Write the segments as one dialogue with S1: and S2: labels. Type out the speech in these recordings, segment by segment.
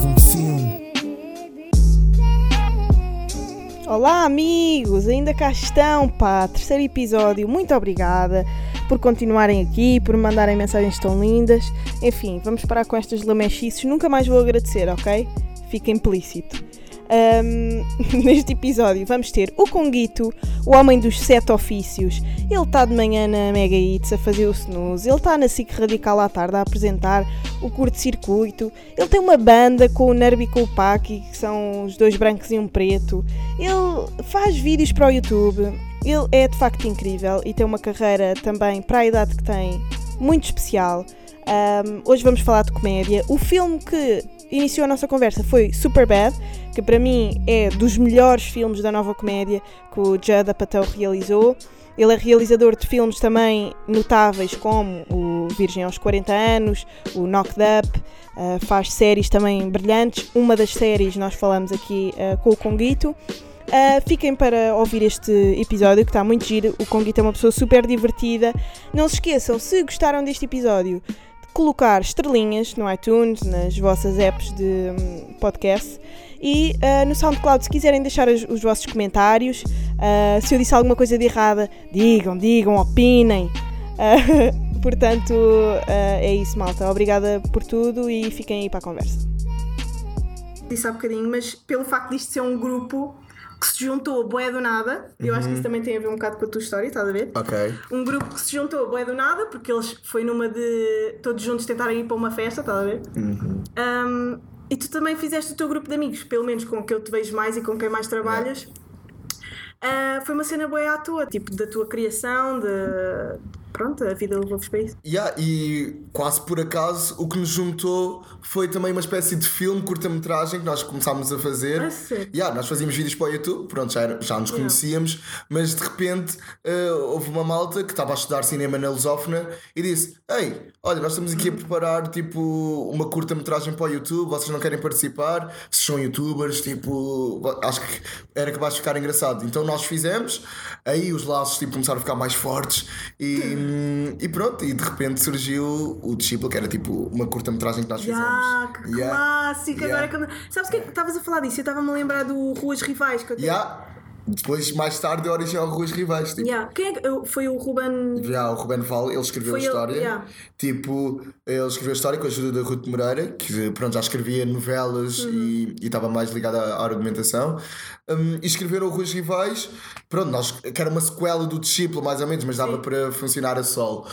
S1: um filme.
S2: Olá, amigos! Ainda cá estão, pá, terceiro episódio. Muito obrigada por continuarem aqui, por me mandarem mensagens tão lindas. Enfim, vamos parar com estas lamechices. Nunca mais vou agradecer, ok? Fica implícito. Um, neste episódio vamos ter o Conguito, o homem dos sete ofícios. Ele está de manhã na Mega Hits a fazer o snooze, ele está na SIC Radical à tarde a apresentar o curto-circuito, ele tem uma banda com o Nerby e com o Paki, que são os dois brancos e um preto, ele faz vídeos para o YouTube, ele é de facto incrível e tem uma carreira também para a idade que tem muito especial. Um, hoje vamos falar de comédia. O filme que iniciou a nossa conversa foi Superbad, que para mim é dos melhores filmes da nova comédia que o Judd Apatow realizou. Ele é realizador de filmes também notáveis como o Virgem aos 40 anos, o Knocked Up, uh, faz séries também brilhantes. Uma das séries nós falamos aqui uh, com o Conguito. Uh, fiquem para ouvir este episódio que está muito giro. O Conguito é uma pessoa super divertida. Não se esqueçam, se gostaram deste episódio, colocar estrelinhas no iTunes, nas vossas apps de um, podcast e uh, no SoundCloud, se quiserem deixar os, os vossos comentários, uh, se eu disse alguma coisa de errada, digam, digam, opinem. Uh, portanto, é isso, malta. Obrigada por tudo e fiquem aí para a conversa. Disse há bocadinho, mas pelo facto disto ser um grupo que se juntou boé do nada. Eu acho que isso uhum. também tem a ver um bocado com a tua história, estás a ver?
S3: Ok.
S2: Um grupo que se juntou boé do nada, porque eles foi numa de todos juntos tentarem ir para uma festa, estás a ver? Uhum. Um, e tu também fizeste o teu grupo de amigos, pelo menos com que eu te vejo mais e com quem mais trabalhas. Uh, foi uma cena boa à tua, tipo da tua criação, de pronto, a vida levou-vos para isso.
S3: Yeah, e quase por acaso o que nos juntou foi também uma espécie de filme, curta-metragem que nós começámos a fazer.
S2: Ah, sim.
S3: Yeah, nós fazíamos vídeos para o YouTube, pronto, já, já nos conhecíamos, yeah. mas de repente uh, houve uma malta que estava a estudar cinema na Lusófona e disse: Ei, olha, nós estamos aqui a preparar tipo uma curta-metragem para o YouTube, vocês não querem participar? Se são youtubers, tipo, acho que era capaz de ficar engraçado. Então nós fizemos, aí os laços tipo, começaram a ficar mais fortes e. Hum, e pronto, e de repente surgiu o Discípulo, que era tipo uma curta-metragem que nós fizemos.
S2: Yeah, que yeah. clássico! Yeah. Agora é que... Sabes o que estavas a falar disso? Eu estava-me a lembrar do Ruas Rivais que eu
S3: tenho. Yeah. Depois, mais tarde, deu origem ao Ruas Rivais. Tipo.
S2: Yeah. Quem é que, foi o Ruben.
S3: Yeah, o Ruben Val, ele escreveu foi a história. Ele, yeah. Tipo, ele escreveu a história com a ajuda da Ruth Moreira, que pronto, já escrevia novelas uhum. e, estava mais ligada à, argumentação. Um, e escreveram o Ruas Rivais, pronto, nós, que era uma sequela do Discípulo, mais ou menos, mas dava Sim. para funcionar a sol.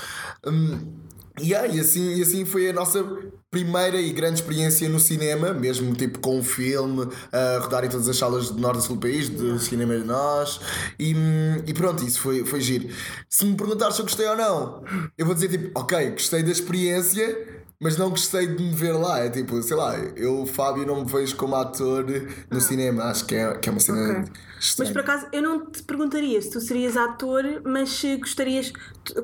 S3: Um, Yeah, e, assim, e assim foi a nossa primeira e grande experiência no cinema, mesmo tipo com um filme, a rodar em todas as salas do norte e sul do país, do cinema de nós, e, e pronto, isso foi, foi giro. Se me perguntares se eu gostei ou não, eu vou dizer tipo, ok, gostei da experiência mas não gostei de me ver lá. É tipo, sei lá, eu, Fábio, não me vejo como ator no ah. cinema. Acho que é, que é uma cena. Okay.
S2: Mas por acaso, eu não te perguntaria se tu serias ator, mas se gostarias,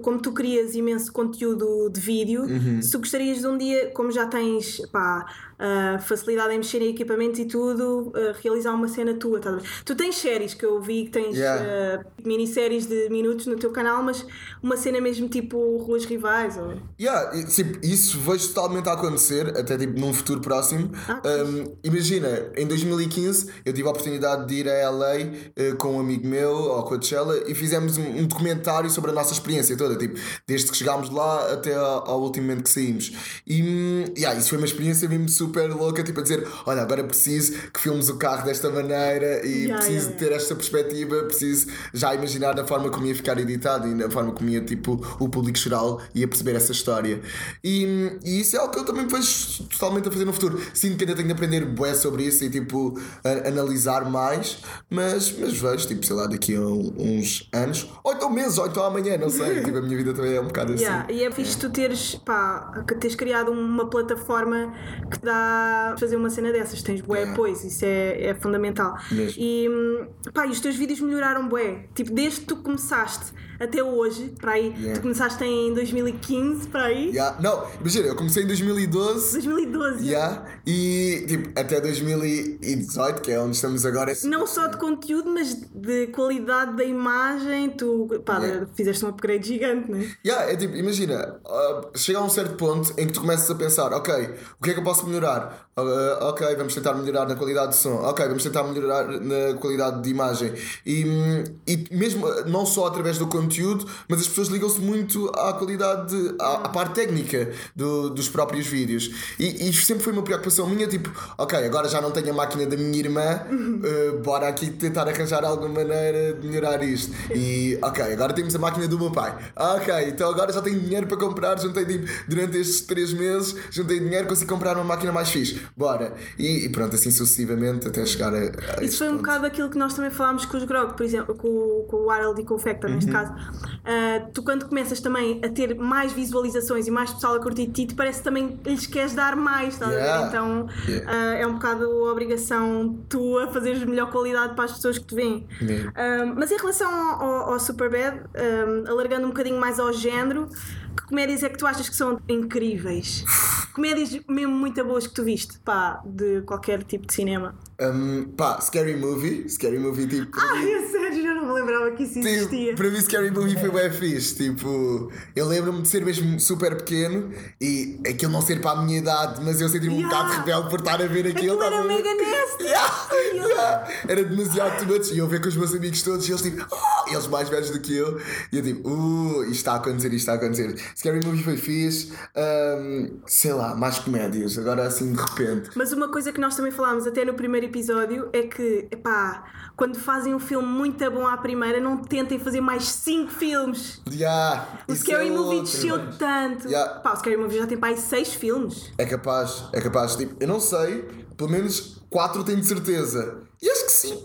S2: como tu crias imenso conteúdo de vídeo, uhum. se tu gostarias de um dia, como já tens pá, uh, facilidade em mexer em equipamentos e tudo, uh, realizar uma cena tua. Tá? Tu tens séries que eu vi que tens yeah. uh, minisséries de minutos no teu canal, mas uma cena mesmo tipo Ruas Rivais. Ou...
S3: Yeah, tipo, isso vejo totalmente a acontecer, até tipo num futuro próximo. Ah, um, imagina, em 2015 eu tive a oportunidade de ir a LA uh, com um amigo meu ao Coachella e fizemos um, um, documentário sobre a nossa experiência toda, tipo, desde que chegámos lá até ao, ao último momento que saímos. E um, yeah, isso foi uma experiência mesmo super louca, tipo a dizer, olha, agora preciso que filmes o carro desta maneira e yeah, preciso yeah, ter esta perspectiva, preciso já imaginar na forma como ia ficar editado e na forma como ia tipo o público geral ia perceber essa história. E, e isso é algo que eu também vejo totalmente a fazer no futuro. Sinto que ainda tenho de aprender bué sobre isso e tipo a, analisar mais, mas, mas vejo, tipo, sei lá, daqui a uns anos, ou então meses, ou então amanhã, não sei. tipo, a minha vida também é um bocado
S2: yeah, assim. E é fixe tu teres, pá, que teres criado uma plataforma que te fazer uma cena dessas. Tens bué yeah. pois, isso é, é fundamental. Mesmo. E pá, e os teus vídeos melhoraram bué. Tipo, desde que tu começaste até hoje, para aí, yeah. tu começaste em 2015, para aí.
S3: Yeah. Não, imagina, eu comecei em 2012.
S2: 2012,
S3: yeah. E tipo, até 2018, que é onde estamos agora.
S2: Não só de conteúdo, mas de qualidade da imagem, tu pá, fizeste um upgrade gigante, né?
S3: Yeah, é tipo, imagina, uh, chega a um certo ponto em que tu começas a pensar, ok, o que é que eu posso melhorar? melhorar. Uh, ok, vamos tentar melhorar na qualidade de som. Ok, vamos tentar melhorar na qualidade de imagem. E, e mesmo não só através do conteúdo, mas as pessoas ligam-se muito à qualidade, de, à, à, parte técnica do, dos próprios vídeos. E, e sempre foi uma preocupação minha, tipo, ok, agora já não tenho a máquina da minha irmã, uh, bora aqui tentar arranjar alguma maneira de melhorar isto. E ok, agora temos a máquina do meu pai. Ok, então agora já tenho dinheiro para comprar, juntei tipo, durante estes 3 meses, juntei dinheiro, consigo comprar uma máquina mais fixe. Bora. E, e pronto, assim sucessivamente até chegar a. a
S2: Isso foi um bocado aquilo que nós também falámos com os Grog, por exemplo, com, com o Wild e com o Factor, neste uhum. caso. Uh, tu, quando começas também a ter mais visualizações e mais pessoal a curtir ti, parece que também lhes queres dar mais, yeah. Então yeah. Uh, é um bocado a obrigação tua fazeres melhor qualidade para as pessoas que te veem. Yeah. Uh, mas em relação ao, ao Superbad, alargando um bocadinho mais ao género, que comédias é que tu achas que são incríveis? Comédias mesmo muito boas que tu viste, pá, de qualquer tipo de cinema.
S3: Um, pá, Scary Movie. Scary Movie, tipo.
S2: Me lembrava que isso tipo, existia.
S3: para mim, Scary Movie foi bem fixe. Tipo, eu lembro-me de ser mesmo super pequeno e aquilo não ser para a minha idade, mas eu senti-me yeah. um bocado rebelde por estar a ver aquilo.
S2: Era mega nasty.
S3: Yeah. Yeah. Era demasiado too much. E eu ver com os meus amigos todos e eles, tipo, oh! eles mais velhos do que eu. E eu, tipo, uh, isto está a acontecer, isto está a acontecer. Scary Movie foi fixe. Um, sei lá, mais comédias. Agora assim de repente.
S2: Mas uma coisa que nós também falámos até no primeiro primeiro episódio é que, epá, quando fazem um filme muito bom à primeira, não tentem fazer mais 5 filmes.
S3: Yeah,
S2: o Scary é Movie desceu tanto. Yeah. Pá, o Scary Movie já tem mais 6 filmes.
S3: É capaz, é capaz. Tipo, eu não sei, pelo menos 4 tenho de certeza. E acho que sim.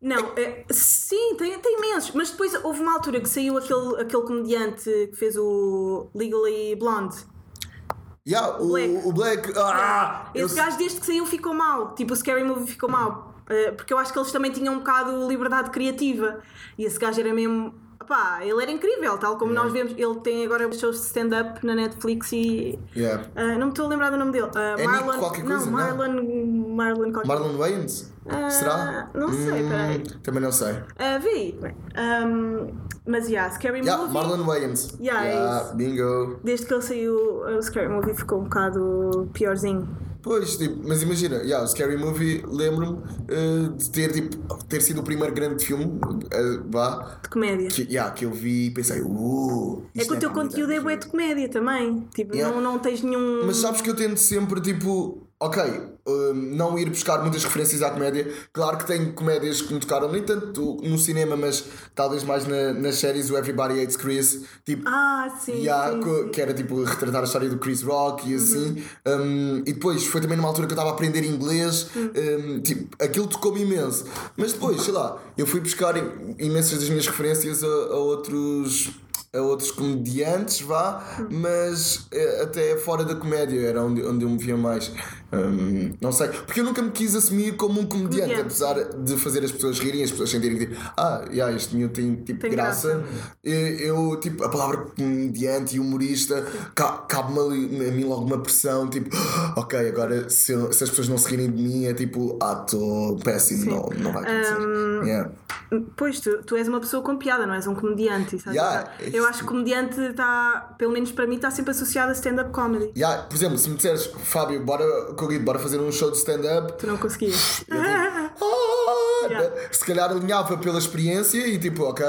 S2: Não, é, sim, tem, tem imensos. Mas depois houve uma altura que saiu aquele, aquele comediante que fez o Legally Blonde.
S3: Yeah, o Black. O Black ah,
S2: Esse eu... gajo desde que saiu ficou mal. Tipo, o Scary Movie ficou mal. Uh, porque eu acho que eles também tinham um bocado liberdade criativa. E esse gajo era mesmo. Pá, ele era incrível, tal como yeah. nós vemos. Ele tem agora shows de stand-up na Netflix e.
S3: Yeah.
S2: Uh, não me estou a lembrar do nome dele. Uh,
S3: é Marlon. Qualquer coisa,
S2: não, Marlon. Não. Marlon,
S3: qualquer Marlon Wayans?
S2: Uh,
S3: Será?
S2: Não sei, hum, peraí.
S3: Também não sei.
S2: Uh, vi. Um, mas, yeah, Scary
S3: yeah,
S2: Movie.
S3: Marlon Wayans.
S2: Yeah,
S3: yeah bingo.
S2: Desde que ele saiu, o Scary Movie ficou um bocado piorzinho.
S3: Pois, tipo, mas imagina, yeah, o Scary Movie, lembro-me uh, de ter, tipo, ter sido o primeiro grande filme, uh, vá.
S2: De comédia.
S3: Que, yeah, que eu vi e pensei, uh,
S2: É que o teu conteúdo é bué de comédia também. Tipo, yeah. não, não tens nenhum.
S3: Mas sabes que eu tento sempre, tipo, ok, um, não ir buscar muitas referências à comédia. Claro que tem comédias que me tocaram, nem tanto no cinema, mas talvez mais na, nas séries, o Everybody Hates Chris. Tipo,
S2: ah, sim,
S3: yeah,
S2: sim,
S3: sim. Que era tipo retratar a história do Chris Rock e assim. Uhum. Um, e depois foi também numa altura que eu estava a aprender inglês. Uhum. Um, tipo, aquilo tocou-me imenso. Mas depois, sei lá, eu fui buscar imensas das minhas referências a, a outros a outros comediantes, vá, mas eh, até fora da comédia era onde, onde eu me via mais. Um, não sei, porque eu nunca me quis assumir como um comediante, comediante. apesar de fazer as pessoas rirem, as pessoas sentirem que ah, yeah, este meu tem tipo tem graça. graça. Eu, tipo, a palavra comediante e humorista cabe-me a mim logo uma pressão, tipo, ok, agora se, se, as pessoas não se rirem de mim é tipo, ah, estou péssimo, não, não vai acontecer. Um, yeah.
S2: Pois, tu, tu és uma pessoa com piada, não és um comediante.
S3: Yeah,
S2: eu acho que comediante está, pelo menos para mim, está sempre associado a stand-up comedy.
S3: Yeah, por exemplo, se me disseres, Fábio, bora Covid, bora fazer um show de stand-up.
S2: Tu não conseguias.
S3: Eu, tipo, ah, yeah. Se calhar alinhava pela experiência e tipo, ok,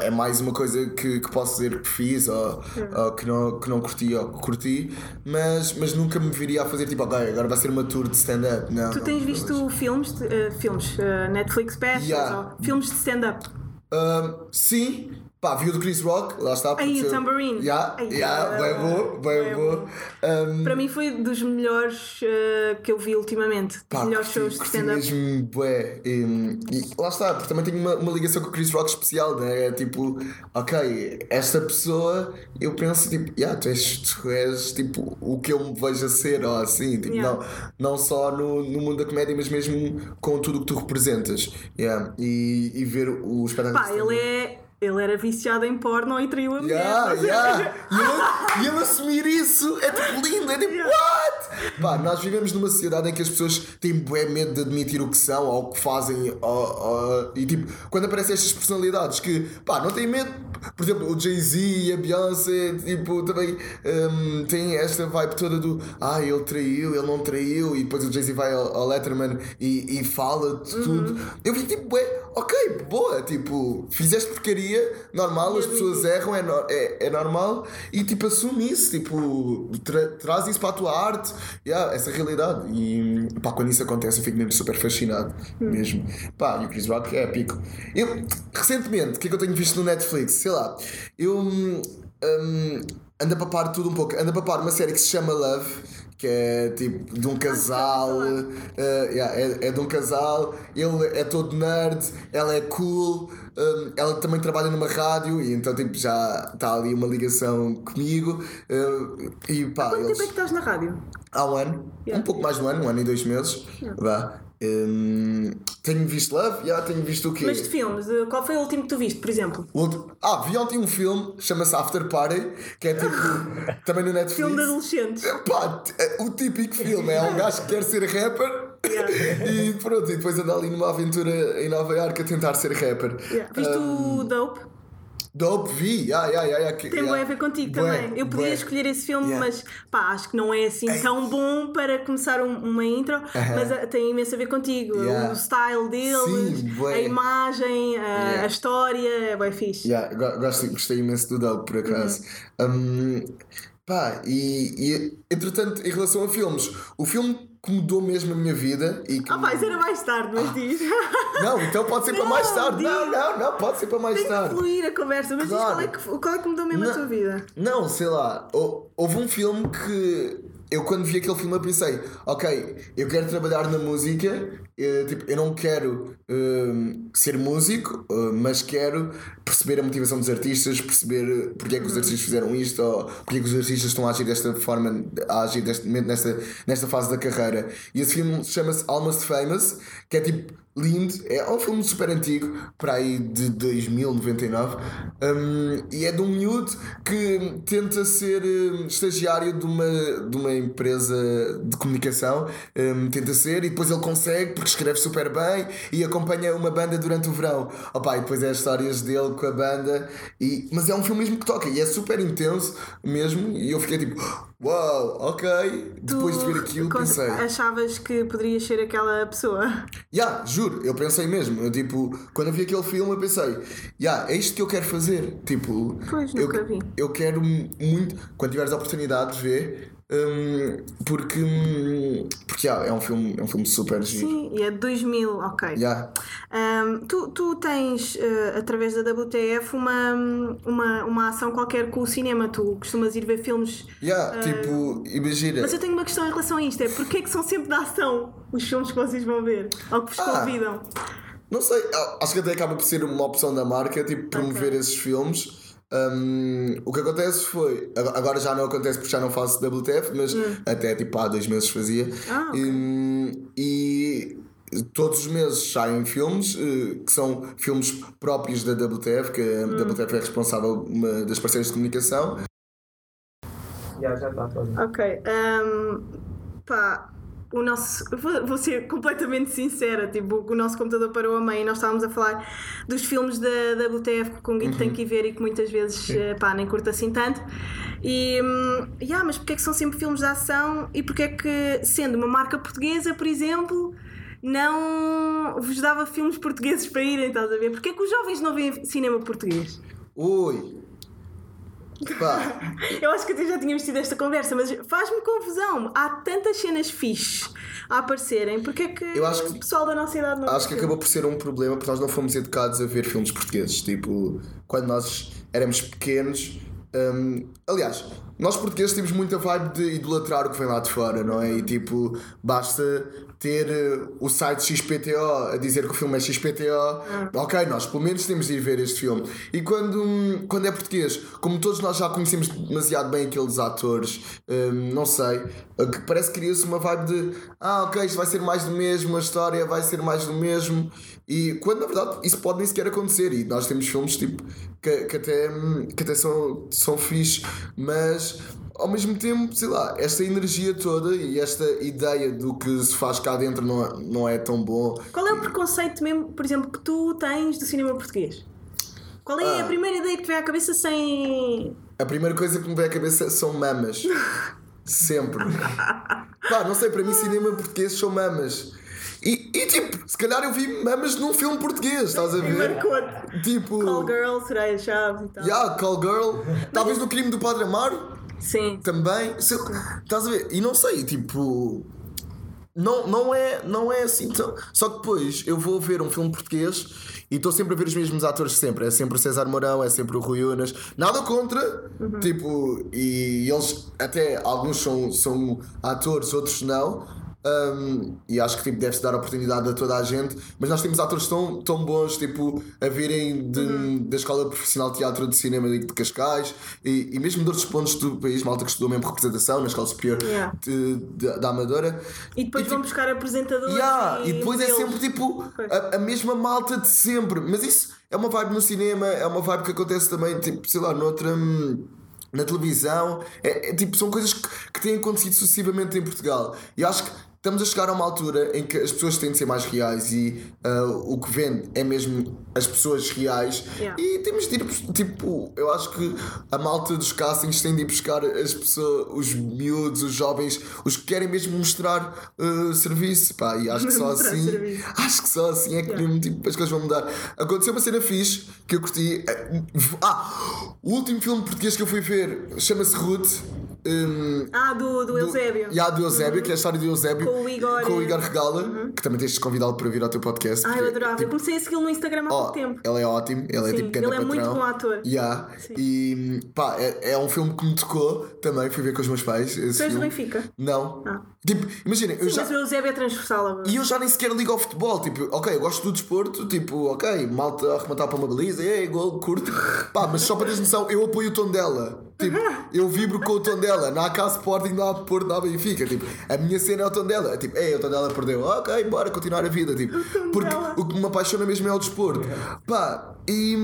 S3: é mais uma coisa que, que posso dizer que fiz ou, yeah. ou, que, não, que não curti ou que curti, mas, mas nunca me viria a fazer tipo, ok, agora vai ser uma tour de stand-up. Não,
S2: tu tens
S3: não,
S2: visto não, filmes, de, uh, filmes uh, Netflix specials yeah. ou filmes de stand-up?
S3: Uh, sim, Pá, viu do Chris Rock, lá está.
S2: Aí, o Tambourine.
S3: Yeah, Ai, yeah, bem bom, bem bom.
S2: Um, Para mim foi dos melhores uh, que eu vi ultimamente. Pá, melhores shows de stand-up.
S3: mesmo, bué. E, e, lá está, porque também tenho uma, uma ligação com o Chris Rock especial, né? É tipo, ok, esta pessoa, eu penso tipo, yeah, tu, és, tu és tipo o que eu me vejo a ser, ou assim, tipo, yeah. não, não só no, no mundo da comédia, mas mesmo com tudo o que tu representas. Yeah. E, e ver o espetáculo.
S2: Pá, ele é ele era viciado em porno e traiu a mulher.
S3: Yeah, yeah. E, ele, assumir isso é tipo lindo, é tipo, yeah. what? Pá, nós vivemos numa sociedade em que as pessoas têm bué medo de admitir o que são ou o que fazem. Ou, ou, e tipo, quando aparecem estas personalidades que, pá, não têm medo por exemplo, o Jay-Z e a Beyoncé, tipo, também um, tem esta vibe toda do ah, ele traiu, ele não traiu, e depois o Jay-Z vai ao, ao Letterman e, e fala de tudo. Eu vi tipo, ué, ok, boa, tipo, fizeste porcaria, normal, as pessoas erram, é, no- é, é normal, e tipo, assume isso, tipo, tra- traz isso para a tua arte, yeah, essa realidade. E pá, quando isso acontece, eu fico mesmo super fascinado, mesmo. Pá, e o Chris Rock é épico. Eu, recentemente, o que é que eu tenho visto no Netflix? Sei lá, eu hum, hum, ando a papar tudo um pouco, ando a papar uma série que se chama Love. Que é tipo de um casal, eh, yeah, é, é de um casal, ele é todo nerd, ela é cool, hum, ela também trabalha numa rádio e então tipo já está ali uma ligação comigo. eh, e pá,
S2: Quanto
S3: eles,
S2: tempo é que estás na rádio?
S3: há um ano,
S2: Yeah.
S3: um pouco mais de um ano, um ano e dois meses. Vá. Hum, tenho visto Love, já tenho visto o quê?
S2: Mas de filmes, eh, qual foi o último que tu viste, por exemplo?
S3: Outro- Ah, vi ontem um filme, chama-se After Party, que é tipo também no Netflix.
S2: Filme de adolescentes.
S3: Pá, é o típico filme é um gajo que quer ser rapper
S2: Yeah.
S3: e pronto, e depois anda ali numa aventura em Nova Iorque a tentar ser rapper.
S2: Yeah. Viste o Dope?
S3: Dope, vi, yeah, yeah, yeah, yeah,
S2: Tem
S3: yeah.
S2: a ver contigo
S3: Bué,
S2: também. Eu podia
S3: bué.
S2: escolher esse filme,
S3: Yeah.
S2: mas pá, acho que não é assim tão bom para começar um- uma intro, mas ah, tem imenso a ver contigo.
S3: Yeah.
S2: O style deles,
S3: Sim,
S2: a imagem, a,
S3: Yeah.
S2: a história, é bem fixe.
S3: Yeah, go- gosto, gostei imenso do Dope, por acaso. Um, pá, e, e entretanto, em relação a filmes, o filme que mudou mesmo a minha vida e que
S2: Ah, isso era mais tarde, mas diz.
S3: Não, então pode ser para
S2: Não,
S3: mais tarde. Não,
S2: diz.
S3: não, não, pode ser para mais
S2: Tem que
S3: tarde.
S2: fluir a conversa, mas diz
S3: Claro.
S2: qual é, que, qual é que mudou mesmo a
S3: Não.
S2: tua vida?
S3: Não, sei lá, hou- houve um filme que eu quando vi aquele filme eu pensei, ok, eu quero trabalhar na música, eh, tipo, eu não quero hum, ser músico, eh, mas quero perceber a motivação dos artistas, perceber porque é que os artistas fizeram isto, ou porque é que os artistas estão a agir desta forma, a agir deste nesta, nesta fase da carreira. E esse filme chama-se Almost Famous, que é tipo lindo, é um filme super antigo, para aí de 2099, um, e é de um miúdo que tenta ser estagiário de uma, de uma empresa de comunicação, um, tenta ser, e depois ele consegue porque escreve super bem e acompanha uma banda durante o verão. Opa, e depois é as histórias dele com a banda, e, mas é um filme mesmo que toca e é super intenso mesmo, e eu fiquei tipo, uau, ok, depois de ver aquilo
S2: Tu
S3: pensei.
S2: achavas que poderias ser aquela pessoa?
S3: Ya, juro, eu pensei mesmo. Eu, tipo, quando eu vi aquele filme, eu pensei, ya, é isto que eu quero fazer. Tipo,
S2: Pois,
S3: eu,
S2: nunca vi.
S3: eu quero muito, quando tiveres a oportunidade de ver, hum, porque, hum, porque ya, é, um filme, é um filme super giro.
S2: Sim, e é de 2000, ok.
S3: Ya.
S2: Ahm, tu, tu tens, eh, através da WTF, uma, uma, uma ação qualquer com o cinema. Tu costumas ir ver filmes.
S3: Ya, tipo, imagina.
S2: Ah. Mas eu tenho uma questão em relação a isto: é porque é que são sempre de ação os filmes que vocês vão ver? Ou que vos
S3: Ah.
S2: convidam?
S3: Não sei, a- acho que até acaba por ser uma opção da marca, tipo, promover esses filmes. Um, o que acontece foi, ag- agora já não acontece porque já não faço WTF, mas até tipo há dois meses fazia.
S2: Hum. Ah, ok.
S3: Um, e todos os meses saem filmes eh, que são filmes próprios da WTF, que a
S2: Hum.
S3: WTF é responsável, uma das parceiras de comunicação.
S1: Já, já está.
S2: Ok. ahm, pá, o nosso. Vou, vou ser completamente sincera. Tipo, o nosso computador parou a meio e nós estávamos a falar dos filmes da WTF que o Conguito tem que ir ver e que muitas vezes eh, pá, nem curta assim tanto. E. hum, yeah, mas porque é que são sempre filmes de ação e porque é que, sendo uma marca portuguesa, por exemplo. Não vos dava filmes portugueses para irem, estás a ver? Porque é que os jovens não veem cinema português?
S3: Ui! Pá,
S2: Eu acho que até já tínhamos tido esta conversa, mas faz-me confusão. Há tantas cenas fixes a aparecerem, porque é que,
S3: Eu acho que-
S2: o pessoal da nossa idade não
S3: Acho que acabou por ser um problema porque nós não fomos educados a ver filmes portugueses. Tipo, quando nós éramos pequenos. hum, aliás, nós portugueses temos muita vibe de idolatrar o que vem lá de fora, não é? E tipo, basta ter eh, o site XPTO a dizer que o filme é XPTO. Ok, nós pelo menos temos de ir ver este filme. E quando, quando é português, como todos nós já conhecemos demasiado bem aqueles atores, hum, não sei, que parece que cria-se uma vibe de ah, ok, isto vai ser mais do mesmo, a história vai ser mais do mesmo. E quando na verdade isso pode nem sequer acontecer. E nós temos filmes tipo que, que até, hum, que até são, são fixe, mas ao mesmo tempo, sei lá, esta energia toda e esta ideia do que se faz cá dentro não, é- não é tão bom.
S2: Qual é o preconceito mesmo, por exemplo, que tu tens do cinema português? Qual é a
S3: Ah.
S2: primeira ideia que te vem à cabeça sem.
S3: A primeira coisa que me vem à cabeça são mamas. Sempre. Pá, não sei, para mim cinema português são mamas. E, e, tipo, se calhar eu vi mamas num filme português, estás a ver? Tipo.
S2: Call Girl, Soraya Chaves e tal.
S3: Yeah, Call Girl. Talvez no crime do Padre Amaro
S2: Sim.
S3: também. Se- estás a ver? E não sei, tipo. Não, não, é, não é assim tão. Só que depois eu vou ver um filme português e estou sempre a ver os mesmos atores sempre. É sempre o César Mourão, é sempre o Rui Unas. Nada contra. Tipo, e eles até alguns são, são atores, outros não. Um, e acho que tipo, deve-se dar oportunidade a toda a gente, mas nós temos atores tão, tão bons tipo, a virem de, da Escola Profissional de Teatro de Cinema de Cascais e, e mesmo de outros pontos do país, malta que estudou mesmo representação na Escola Superior
S2: Yeah.
S3: de- de- da Amadora.
S2: E depois
S3: E,
S2: vão
S3: tipo,
S2: buscar apresentadores.
S3: Yeah,
S2: e,
S3: e depois é sempre tipo a, a mesma malta de sempre. Mas isso é uma vibe no cinema, é uma vibe que acontece também, tipo, sei lá, noutra. hum, Na televisão, é, é, tipo, são coisas que, que têm acontecido sucessivamente em Portugal. E acho que estamos a chegar a uma altura em que as pessoas têm de ser mais reais e ah, o que vende é mesmo as pessoas reais.
S2: Yeah.
S3: E temos de ir, tipo, eu acho que a malta dos castings tem de ir buscar as pessoas, os miúdos, os jovens, os que querem mesmo mostrar ah, serviço, pá, e acho que só assim,
S2: serviço.
S3: acho que só assim é que mesmo, tipo, as coisas vão mudar. Aconteceu uma cena fixe que eu curti. Ah, o último filme português que eu fui ver chama-se Ruth. Hum,
S2: Ah, do, do Eusébio.
S3: e há do Eusébio, que é a história do Eusébio
S2: Com o Igor.
S3: com o Igor Regala, que também tens de convidá-lo para vir ao teu podcast.
S2: Ah, eu
S3: porque,
S2: adorava.
S3: tipo,
S2: Eu comecei a segui-lo no Instagram há
S3: Oh,
S2: pouco tempo.
S3: ele é ótimo, ele é
S2: Sim,
S3: tipo grande
S2: ele é muito
S3: patrão.
S2: bom ator.
S3: Yeah.
S2: Sim.
S3: E pá, é, é um filme que me tocou também. Fui ver com os meus pais.
S2: Tu és do. Benfica?
S3: Não.
S2: Ah.
S3: Tipo, imagina, eu
S2: Sim,
S3: já.
S2: mas o Eusébio é transversal agora.
S3: E eu já nem sequer ligo ao futebol, tipo, ok, eu gosto do desporto, tipo, ok, malta a arrematar para uma baliza, ei, gol, curto, pá, mas só para teres noção, eu apoio o tom dela, tipo, eu vibro com o tom dela, não há cá Sporting, não há Porto, não há Benfica, tipo, a minha cena é o tom dela, é tipo, ei, o tom dela perdeu, ok, bora continuar a vida, tipo, porque o que me apaixona mesmo é o desporto, pá, e,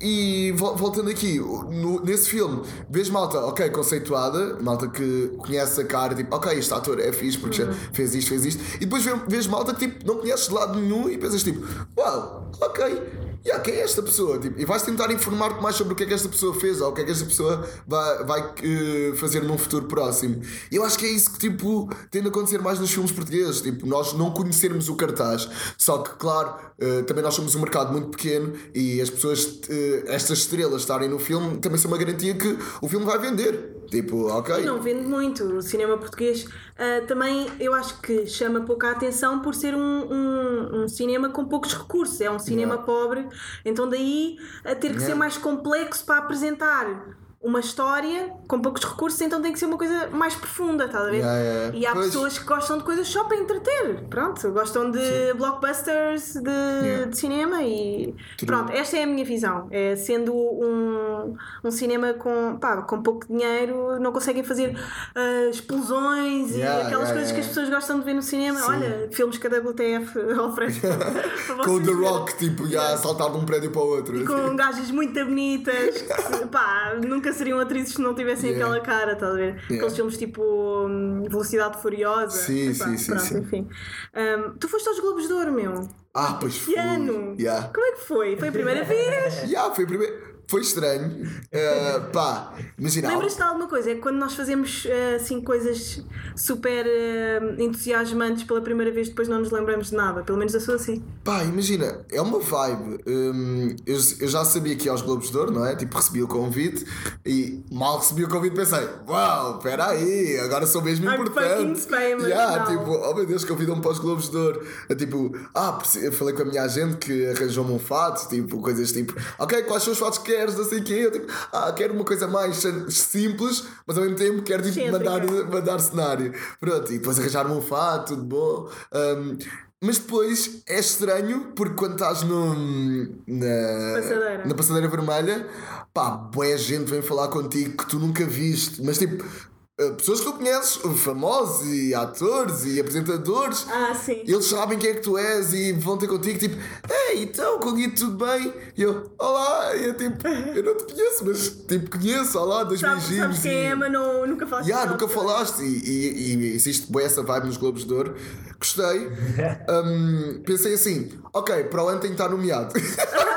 S3: e vol- voltando aqui, no- nesse filme, vês malta, ok, conceituada, malta que conhece a cara, tipo, ok, este ator é fixe porque já fez isto, fez isto, e depois vê- vês malta que tipo, não conheces de lado nenhum e pensas tipo, uau, ok. Yeah, quem é esta pessoa? Tipo, e vais tentar informar-te mais sobre o que é que esta pessoa fez ou o que é que esta pessoa vai, vai eh, fazer num futuro próximo. E eu acho que é isso que tipo, tem de acontecer mais nos filmes portugueses. Tipo, nós não conhecermos o cartaz. Só que, claro, eh, também nós somos um mercado muito pequeno e as pessoas, eh, estas estrelas estarem no filme, também são uma garantia que o filme vai vender. Tipo, ok.
S2: Não vende muito. O cinema português ah, também eu acho que chama pouca atenção por ser um, um, um cinema com poucos recursos. É um cinema pobre, então daí a ter que ser mais complexo para apresentar uma história com poucos recursos, então tem que ser uma coisa mais profunda, estás a ver?
S3: Yeah, yeah.
S2: E há
S3: Pois.
S2: pessoas que gostam de coisas só para entreter, pronto, gostam de blockbusters de,
S3: Yeah.
S2: de cinema e
S3: True.
S2: pronto, esta é a minha visão. É, sendo um, um cinema com, pá, com pouco dinheiro, não conseguem fazer ah, explosões
S3: Yeah,
S2: e aquelas
S3: yeah,
S2: coisas que
S3: yeah.
S2: as pessoas gostam de ver no cinema.
S3: Sim.
S2: Olha, filmes que a WTF oferece
S3: Com The. Rock, tipo, já a saltar de um prédio para o outro.
S2: Com gajas muito bonitas, que, pá, nunca seriam atrizes se não tivessem
S3: Yeah.
S2: aquela cara, estás a ver? Aqueles filmes tipo hum, Velocidade Furiosa.
S3: Sim,
S2: Epá,
S3: sim, sim,
S2: pronto,
S3: sim.
S2: enfim. Hum, tu foste aos Globos de Ouro, meu.
S3: Ah, pois foi.
S2: Que ano?
S3: Yeah.
S2: Como é que foi? Foi a primeira vez?
S3: Yeah, foi, primeiro... foi estranho. Eh, pá, imagina.
S2: Lembras-te de alguma coisa? É quando nós fazemos eh, assim coisas super eh, entusiasmantes pela primeira vez, depois não nos lembramos de nada. Pelo menos eu sou assim.
S3: Pá, imagina, é uma vibe. Hum, eu, eu já sabia que ia aos Globos de Ouro, não é? Tipo, recebi o convite e mal recebi o convite pensei, uau, espera aí, agora sou mesmo
S2: I'm
S3: importante.
S2: famous
S3: yeah, tipo, oh meu Deus, convidam-me para os Globos de Ouro. É tipo, ah, eu falei com a minha agente que arranjou-me um fato, tipo, coisas tipo, ok, quais são os fatos que queres, não sei o quê. Eu tipo, ah, quero uma coisa mais simples, mas ao mesmo tempo quero tipo,
S2: Excêntrica.
S3: mandar, mandar cenário. Pronto, e depois arranjar-me um fato, tudo bom. Hum, mas depois é estranho porque quando estás no, na,
S2: Passadeira.
S3: na passadeira vermelha, pá, boa gente vem falar contigo que tu nunca viste, mas tipo, pessoas que tu conheces, famosos e atores e apresentadores,
S2: Ah, sim.
S3: eles sabem quem é que tu és e vão ter contigo, tipo, ei, então, com o tudo bem? E eu, olá, e eu tipo, eu não te conheço, mas tipo, conheço, olá, dois
S2: Sabes,
S3: beijinhos.
S2: sabes quem é,
S3: e-
S2: mas não, nunca falaste
S3: Yeah, nunca falaste e, e, e existe boa essa vibe nos Globos de Ouro. Gostei. Hum, pensei assim, ok, para o ano tem que estar nomeado.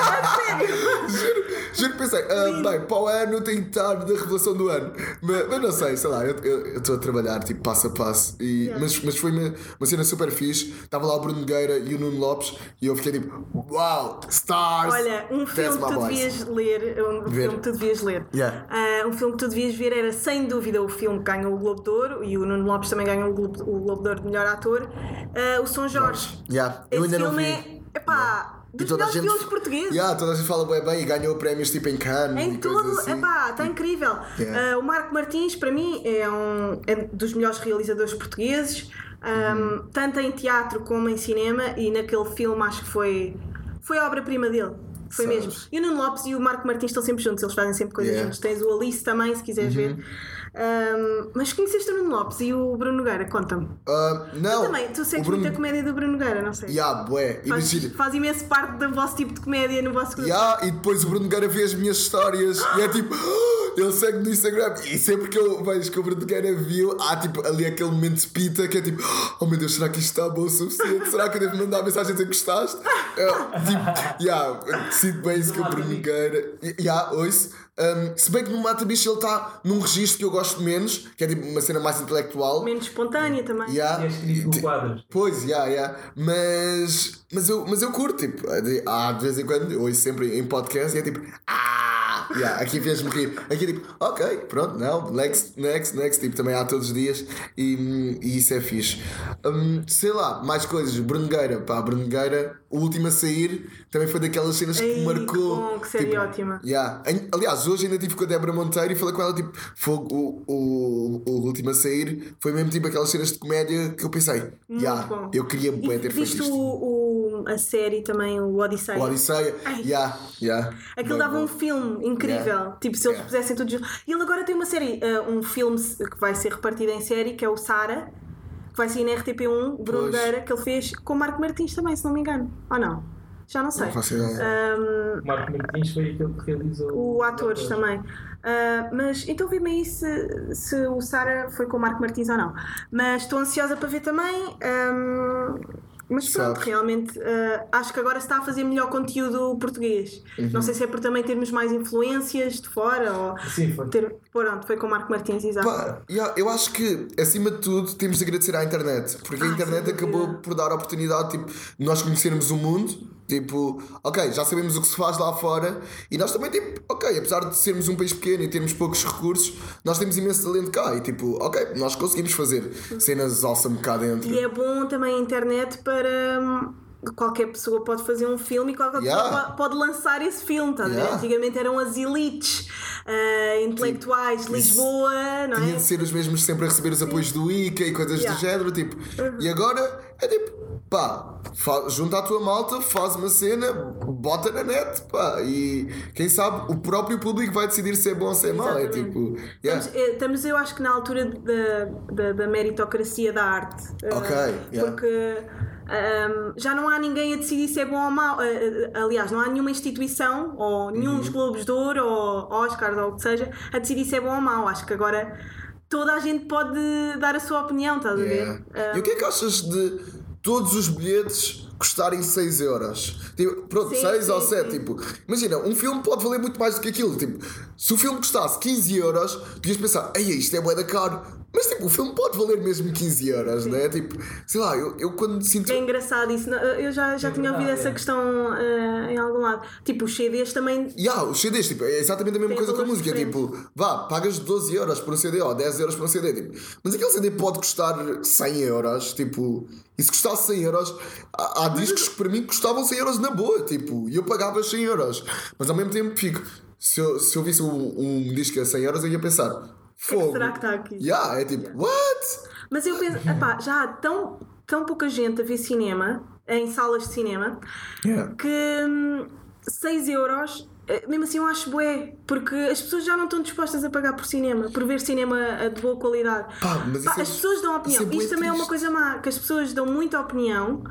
S2: Sério?
S3: Juro. Juro que pensei, ah, bem, para o ano tem que estar da revelação do ano. Mas, mas não sei, sei lá, eu estou a trabalhar tipo passo a passo. E, mas, mas foi uma, uma cena super fixe. Estava lá o Bruno Nogueira e o Nuno Lopes e eu fiquei tipo, uau, stars!
S2: Olha, um filme que tu
S3: boys.
S2: devias ler, um
S3: Ver.
S2: filme que tu devias ler.
S3: Yeah.
S2: Ah, um filme que tu devias ver era sem dúvida o filme que ganhou o Globo de Ouro e o Nuno Lopes também ganhou o Globo, o Globo de Ouro de melhor ator. ah, o São Jorge.
S3: Yeah, eu
S2: Esse
S3: ainda não
S2: filme
S3: vi.
S2: é, epá, dos
S3: a
S2: melhores filmes portugueses.
S3: Yeah, toda a gente fala bem bem e ganhou prémios tipo em Cannes
S2: Em
S3: e
S2: tudo,
S3: assim.
S2: epá, está incrível.
S3: Yeah.
S2: Ah, o Marco Martins, para mim, é um é dos melhores realizadores portugueses, um,
S3: Uhum.
S2: tanto em teatro como em cinema, e naquele filme acho que foi, foi a obra-prima dele. Foi
S3: Sabes.
S2: mesmo. E o Nuno Lopes e o Marco Martins estão sempre juntos, eles fazem sempre coisas
S3: Yeah. Uhum.
S2: juntos. Tens o Alice também, se quiseres ver. Um, mas conheceste o Nuno Lopes e o Bruno Nogueira? Conta-me.
S3: Ah, não,
S2: Tu também, tu segues
S3: o Bruno...
S2: muito a comédia do Bruno Nogueira, não sei.
S3: Yeah, bué,
S2: faz,
S3: imagina.
S2: faz imenso parte do vosso tipo de comédia no vosso grupo.
S3: Yeah, e depois o Bruno Nogueira vê as minhas histórias e é tipo, ele segue no Instagram e sempre que eu vejo que o Bruno Nogueira viu, há tipo ali aquele momento de pita que é tipo, oh meu Deus, será que isto está bom o suficiente? Será que eu devo mandar mensagem a dizer que gostaste? Eu, tipo, yeah, sinto bem isso que o Bruno Nogueira, yeah, ouço. Um, se bem que no Mata Bicho ele está num registro que eu gosto menos, que é tipo uma cena mais intelectual.
S2: Menos espontânea também.
S3: Yeah.
S1: E quadros.
S3: Pois, já, já. Mas, mas, eu, mas eu curto, tipo, de- há de vez em quando, eu ouço sempre em podcast e é tipo, ah, yeah, aqui fez-me rir. Aqui tipo, ok, pronto, não, next, next, next, tipo, também há todos os dias e, e isso é fixe. Hum, sei lá, mais coisas. Bruno Nogueira, pá, Bruno Nogueira, o último a sair, também foi daquelas cenas que
S2: Ei,
S3: me marcou.
S2: que que série
S3: tipo,
S2: ótima.
S3: Yeah. Aliás, hoje ainda estive com a Débora Monteiro e falei com ela, tipo, fogo, o, o, o último a sair foi mesmo tipo aquelas cenas de comédia que eu pensei, yeah,
S2: bom.
S3: eu queria
S2: E
S3: ter feito isto.
S2: o, o- a série também, o Odisseia?
S3: O Odisseia,
S2: Ai.
S3: yeah, yeah.
S2: Aquilo dava
S3: bom.
S2: um filme incrível.
S3: Yeah.
S2: Tipo, se eles
S3: Yeah.
S2: pusessem tudo junto. E ele agora tem uma série, uh, um filme que vai ser repartido em série, que é o Sara, que vai sair na RTP1, Bruno que ele fez com o Marco Martins também, se não me engano. Ou não? Já não sei.
S3: Não faço ideia.
S2: Um,
S1: O Marco Martins foi aquele que realizou.
S2: o atores também. Ah, mas então vê-me aí se, se o Sara foi com o Marco Martins ou não. Mas estou ansiosa para ver também. ahm, mas pronto,
S3: Sabe.
S2: realmente ah, acho que agora se está a fazer melhor conteúdo português.
S3: Uhum.
S2: Não sei se é por também termos mais influências de fora ou
S1: Sim, foi.
S2: ter. Pronto, foi com o Marco Martins, exato.
S3: Pá, yeah, eu acho que, acima de tudo, temos de agradecer à internet. Porque a
S2: Ah,
S3: internet
S2: sem
S3: acabou por dar a oportunidade tipo, nós conhecermos o mundo. Tipo, ok, já sabemos o que se faz lá fora. E nós também, tipo, ok, apesar de sermos um país pequeno e termos poucos recursos, nós temos imenso talento cá. E tipo, ok, nós conseguimos fazer cenas awesome cá dentro.
S2: E é bom também a internet para. hum, Qualquer pessoa pode fazer um filme e qualquer
S3: Yeah.
S2: pessoa po- pode lançar esse filme, ver?
S3: Yeah.
S2: Antigamente eram as elites ah, intelectuais de Lisboa, não
S3: Tinha
S2: é?
S3: de ser os mesmos sempre a receber os apoios do ICA e coisas
S2: Yeah.
S3: do género, tipo. E agora é tipo, pá, fa- junta a tua malta, faz uma cena, bota na net, pá, e quem sabe o próprio público vai decidir se é bom ou se é mau. É tipo, yeah.
S2: Estamos, eh, estamos, eu acho que na altura da, da, da meritocracia da arte. eh,
S3: Ok, yeah.
S2: Porque ehm, já não há ninguém a decidir se é bom ou mau. Eh, aliás, não há nenhuma instituição, ou nenhum
S3: Uhum.
S2: dos Globos de Ouro, ou Oscars, ou o que seja, a decidir se é bom ou mau. Acho que agora toda a gente pode dar a sua opinião, estás a
S3: Yeah.
S2: ver? Eh,
S3: E o que é que achas de todos os bilhetes custarem 6 euros? Tipo, pronto,
S2: Sim,
S3: 6 ou
S2: sim,
S3: 7.
S2: sim.
S3: Tipo, imagina, um filme pode valer muito mais do que aquilo. Tipo, se o filme custasse 15 euros, tu ias pensar, ei, isto é bué da caro. Mas tipo, o filme pode valer mesmo 15 euros, né? Tipo, sei lá, eu, eu quando sinto.
S2: É engraçado isso. Eu já, já
S1: É
S2: tinha ouvido essa
S1: é.
S2: questão eh, em algum lado. Tipo, os CDs também
S3: Yeah, os CDs, tipo, é exatamente a mesma
S2: Tem
S3: coisa com a música. Tipo, vá, pagas 12 euros por um CD ou 10 euros por um CD. Tipo, mas aquele CD pode custar 100 euros. Tipo, e se custasse 100 euros, há, há discos que para mim custavam 100 euros na boa. Tipo, e eu pagava 100 euros. Mas ao mesmo tempo fico, se eu, se eu visse um, um disco a 100 euros, eu ia pensar, fogo.
S2: será que está aqui?
S3: Yeah, é tipo, what?
S2: Mas eu penso, epá, já há tão, tão pouca gente a ver cinema, em salas de cinema,
S3: Yeah.
S2: que hum, 6 euros, eh, mesmo assim eu acho bué, porque as pessoas já não estão dispostas a pagar por cinema, por ver cinema eh, de boa qualidade.
S3: Pá, mas
S2: Pá,
S3: é-
S2: as pessoas dão opinião.
S3: é
S2: Isto também é uma
S3: triste.
S2: coisa má, que as pessoas dão muita opinião.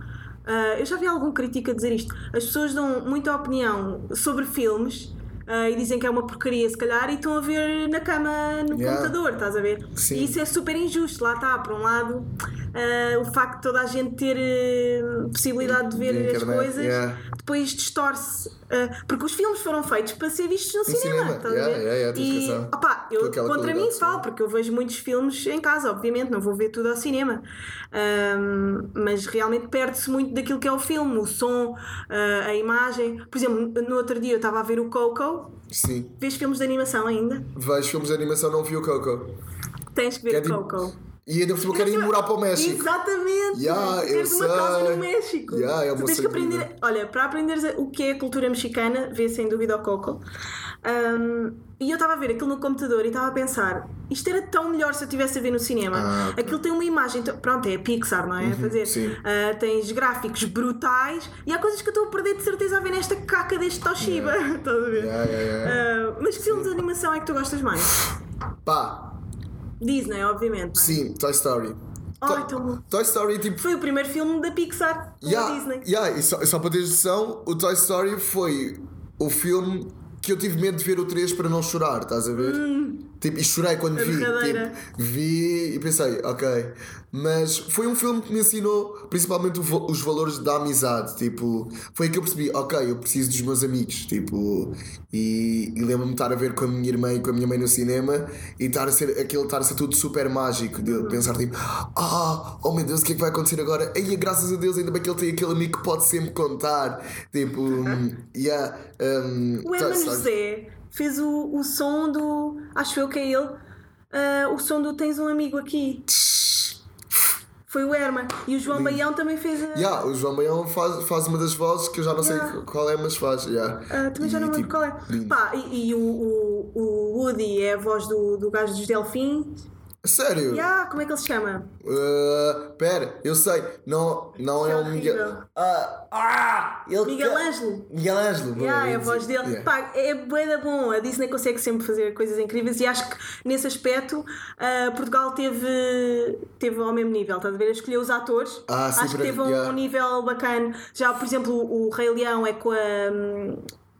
S2: Ah, eu já vi algum crítico a dizer isto. As pessoas dão muita opinião sobre filmes. Ah, e dizem que é uma porcaria, se calhar, e estão a ver na cama no
S3: Yeah.
S2: computador, estás a ver?
S3: Sim.
S2: E isso é super injusto, lá está, por um lado, ah, o facto de toda a gente ter eh, possibilidade de ver
S3: De
S2: as coisas,
S3: yeah.
S2: depois distorce. ah, porque os filmes foram feitos para ser vistos no, cinema.
S3: cinema,
S2: estás a
S3: yeah, yeah,
S2: e opá, eu contra mim falo, porque eu vejo muitos filmes em casa, obviamente, não vou ver tudo ao cinema. Ahm, mas realmente perde-se muito daquilo que é o filme, o som, a imagem. Por exemplo, no outro dia eu estava a ver o Coco.
S3: Sim.
S2: Vês filmes de animação ainda?
S3: Vejo filmes de animação, não vi o Coco.
S2: Tens que ver
S3: é
S2: o
S3: tipo-
S2: Coco.
S3: E ainda por cima quero ir morar para o México.
S2: Exatamente!
S3: Yeah,
S2: Tu
S3: eu
S2: tens uma casa no México.
S3: Yeah, é
S2: tu tens que aprender. Olha, para aprenderes o que é a cultura mexicana, vê sem dúvida o Coco. Um, e eu estava a ver aquilo no computador e estava a pensar: isto era tão melhor se eu estivesse a ver no cinema.
S3: Ah. Uhum,
S2: Aquilo tem uma imagem, pronto, é a Pixar, não é? a fazer. Ah, tens gráficos brutais e há coisas que eu estou a perder de certeza a ver nesta caca deste Toshiba. Estás a ver?
S3: Yeah, yeah, yeah.
S2: Ah, mas que filmes de animação é que tu gostas mais?
S3: Pá,
S2: Disney, obviamente. Não é?
S3: sim, Toy Story.
S2: Ai, tão bom.
S3: Toy Story, tipo.
S2: Foi o primeiro filme da Pixar a
S3: Yeah,
S2: Disney.
S3: yeah, e só, só para teres noção, o Toy Story foi o filme que eu tive medo de ver o 3 para não chorar, estás a ver? Tipo, e chorei quando
S2: A
S3: vi. Tipo, vi e pensei, ok. Mas foi um filme que me ensinou principalmente os valores da amizade. Tipo, foi aí que eu percebi, ok, eu preciso dos meus amigos. Tipo, e, e lembro-me de estar a ver com a minha irmã e com a minha mãe no cinema e estar a ser aquele estar a ser tudo super mágico. De pensar tipo, ah, oh meu Deus, o que é que vai acontecer agora? Aí, graças a Deus, ainda bem que ele tem aquele amigo que pode sempre contar. Tipo, yeah. Um,
S2: O Herman
S3: Story.
S2: José fez o, o som do. Acho eu que é ele. ah, o som do Tens um Amigo Aqui. Foi o Herman. E o João Baião também fez a.
S3: Yeah, o João Baião faz, faz uma das vozes que eu já não
S2: Yeah.
S3: sei qual é, mas faz. Yeah.
S2: Ah, também já
S3: E,
S2: não me lembro
S3: tipo,
S2: qual é.
S3: lindo.
S2: Pá, e, e o, o, o Woody é a voz do, do gajo dos Delfins.
S3: Sério?
S2: Yeah, como é que ele se chama?
S3: Uh, pera, eu sei, não, não é
S2: É
S3: o Miguel.
S2: horrível.
S3: Ah, ele
S2: Miguel Ângelo.
S3: Miguel Ângelo,
S2: Yeah, é a voz dele.
S3: Yeah.
S2: Pá, é bué da bom. A Disney consegue sempre fazer coisas incríveis e acho que nesse aspecto ah, Portugal teve, teve ao mesmo nível. Estás a ver? Escolheu os atores.
S3: Ah, sim,
S2: acho que teve um
S3: yeah.
S2: nível bacana. Já, por exemplo, o Rei Leão é com a. hum,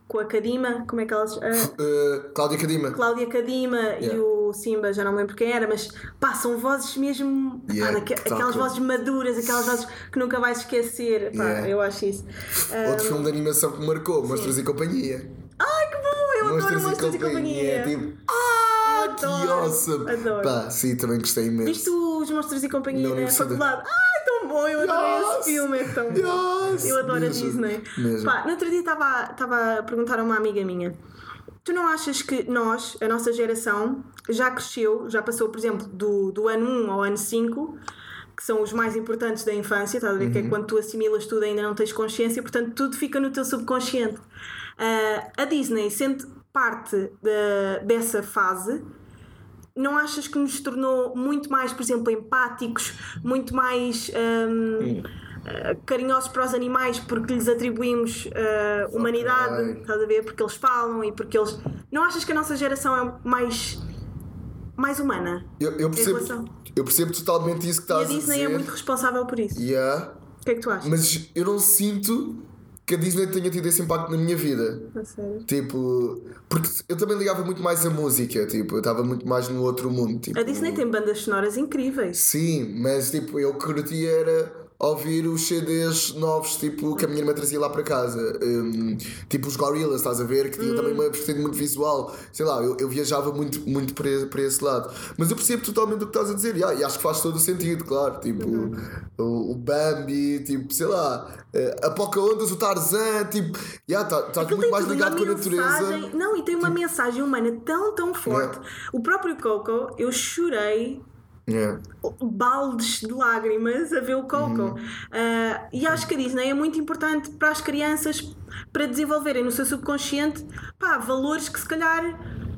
S2: com a Cadima, como é que ela se chama?
S3: Uh, Cláudia Cadima.
S2: Cláudia Cadima e
S3: Yeah.
S2: O Simba, já não me lembro quem era, mas pá, são vozes mesmo.
S3: Yeah,
S2: pá, daque- aquelas
S3: que-
S2: vozes maduras, aquelas vozes que nunca vais esquecer. Pá,
S3: Yeah.
S2: eu acho isso. Ah,
S3: Outro filme de animação que me marcou, Monstros e Companhia.
S2: Ai que bom! Eu adoro Monstros e Companhia.
S3: Tipo, ah, que
S2: Adoro,
S3: awesome.
S2: adoro.
S3: Pá, sim, também gostei imenso.
S2: Viste os Monstros e Companhia
S3: Na
S2: na,
S3: universidade.
S2: faculdade? Ai, tão bom! Eu adoro
S3: Yes!
S2: esse filme, é tão bom.
S3: Yes!
S2: Eu adoro
S3: Mesmo,
S2: a Disney.
S3: mesmo.
S2: Pá, no outro dia estava a perguntar a uma amiga minha: Tu não achas que nós, a nossa geração, já cresceu, já passou, por exemplo, do, do ano 1 ao ano 5, que são os mais importantes da infância, estás a ver? Que
S3: Uhum.
S2: é quando tu assimilas tudo ainda não tens consciência, portanto tudo fica no teu subconsciente. Ah, a Disney, sendo parte da- dessa fase, não achas que nos tornou muito mais, por exemplo, empáticos, muito mais hum, eh, carinhosos para os animais porque lhes atribuímos eh, humanidade,
S3: Ok.
S2: estás a ver? Porque eles falam e porque eles. Não achas que a nossa geração é mais, mais humana?
S3: Eu, eu, percebo, eu percebo totalmente isso que
S2: E a
S3: estás a,
S2: Disney
S3: dizer.
S2: é muito responsável por isso.
S3: Yeah,
S2: O que é que tu achas?
S3: mas eu não sinto que a Disney tenha tido esse impacto na minha vida.
S2: A sério?
S3: Tipo, porque eu também ligava muito mais à música, tipo, eu estava muito mais no outro mundo. Tipo,
S2: A Disney tem bandas sonoras incríveis.
S3: Sim, mas tipo, eu curtia era ouvir os CDs novos, tipo, que a minha irmã trazia lá para casa. Hum, tipo os Gorillaz, estás a ver? Que tinha também uma vertente muito visual. Sei lá, eu, eu viajava muito, muito para, esse- para esse lado. Mas eu percebo totalmente o que estás a dizer. Yeah, e acho que faz todo o sentido, claro. Tipo, o, o Bambi, tipo, sei lá, eh, a Pocahontas, o Tarzan, tipo, yeah, tá, estás muito mais ligado com a natureza.
S2: mensagem. Não, e tem uma mensagem humana tão, tão forte.
S3: Yeah.
S2: O próprio Coco, eu chorei
S3: Yeah.
S2: baldes de lágrimas a ver o Coco.
S3: Uhum.
S2: Ah, e acho que a Disney é muito importante para as crianças para desenvolverem no seu subconsciente pá, valores que se calhar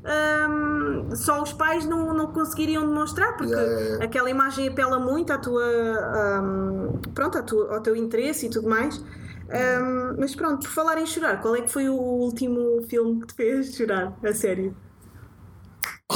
S2: ahm, só os pais não, não conseguiriam demonstrar, porque
S3: Yeah, yeah,
S2: aquela imagem apela muito à tua, ahm, pronto, à tua- ao teu interesse e tudo mais. Ahm, mas pronto, por falar em chorar, qual é que foi o último filme que te fez chorar? A sério?